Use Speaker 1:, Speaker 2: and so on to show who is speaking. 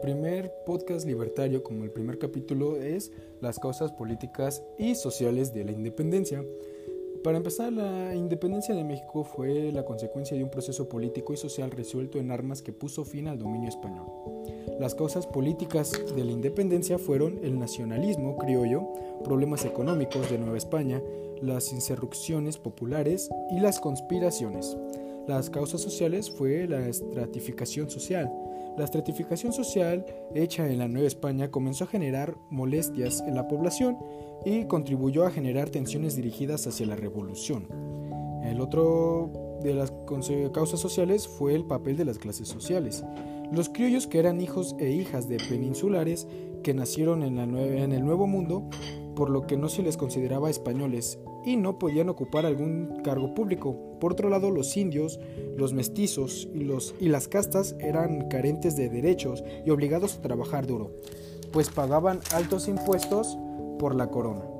Speaker 1: primer podcast libertario, como el primer capítulo, es las causas políticas y sociales de la independencia. Para empezar, la independencia de México fue la consecuencia de un proceso político y social resuelto en armas que puso fin al dominio español. Las causas políticas de la independencia fueron el nacionalismo criollo, problemas económicos de Nueva España, las insurrecciones populares y las conspiraciones. Las causas sociales fue la estratificación social. La estratificación social hecha en la Nueva España comenzó a generar molestias en la población y contribuyó a generar tensiones dirigidas hacia la revolución. El otro de las causas sociales fue el papel de las clases sociales. Los criollos que eran hijos e hijas de peninsulares que nacieron en, en, el Nuevo Mundo, por lo que no se les consideraba españoles y no podían ocupar algún cargo público. Por otro lado, los indios, los mestizos y las castas eran carentes de derechos y obligados a trabajar duro, pues pagaban altos impuestos por la corona.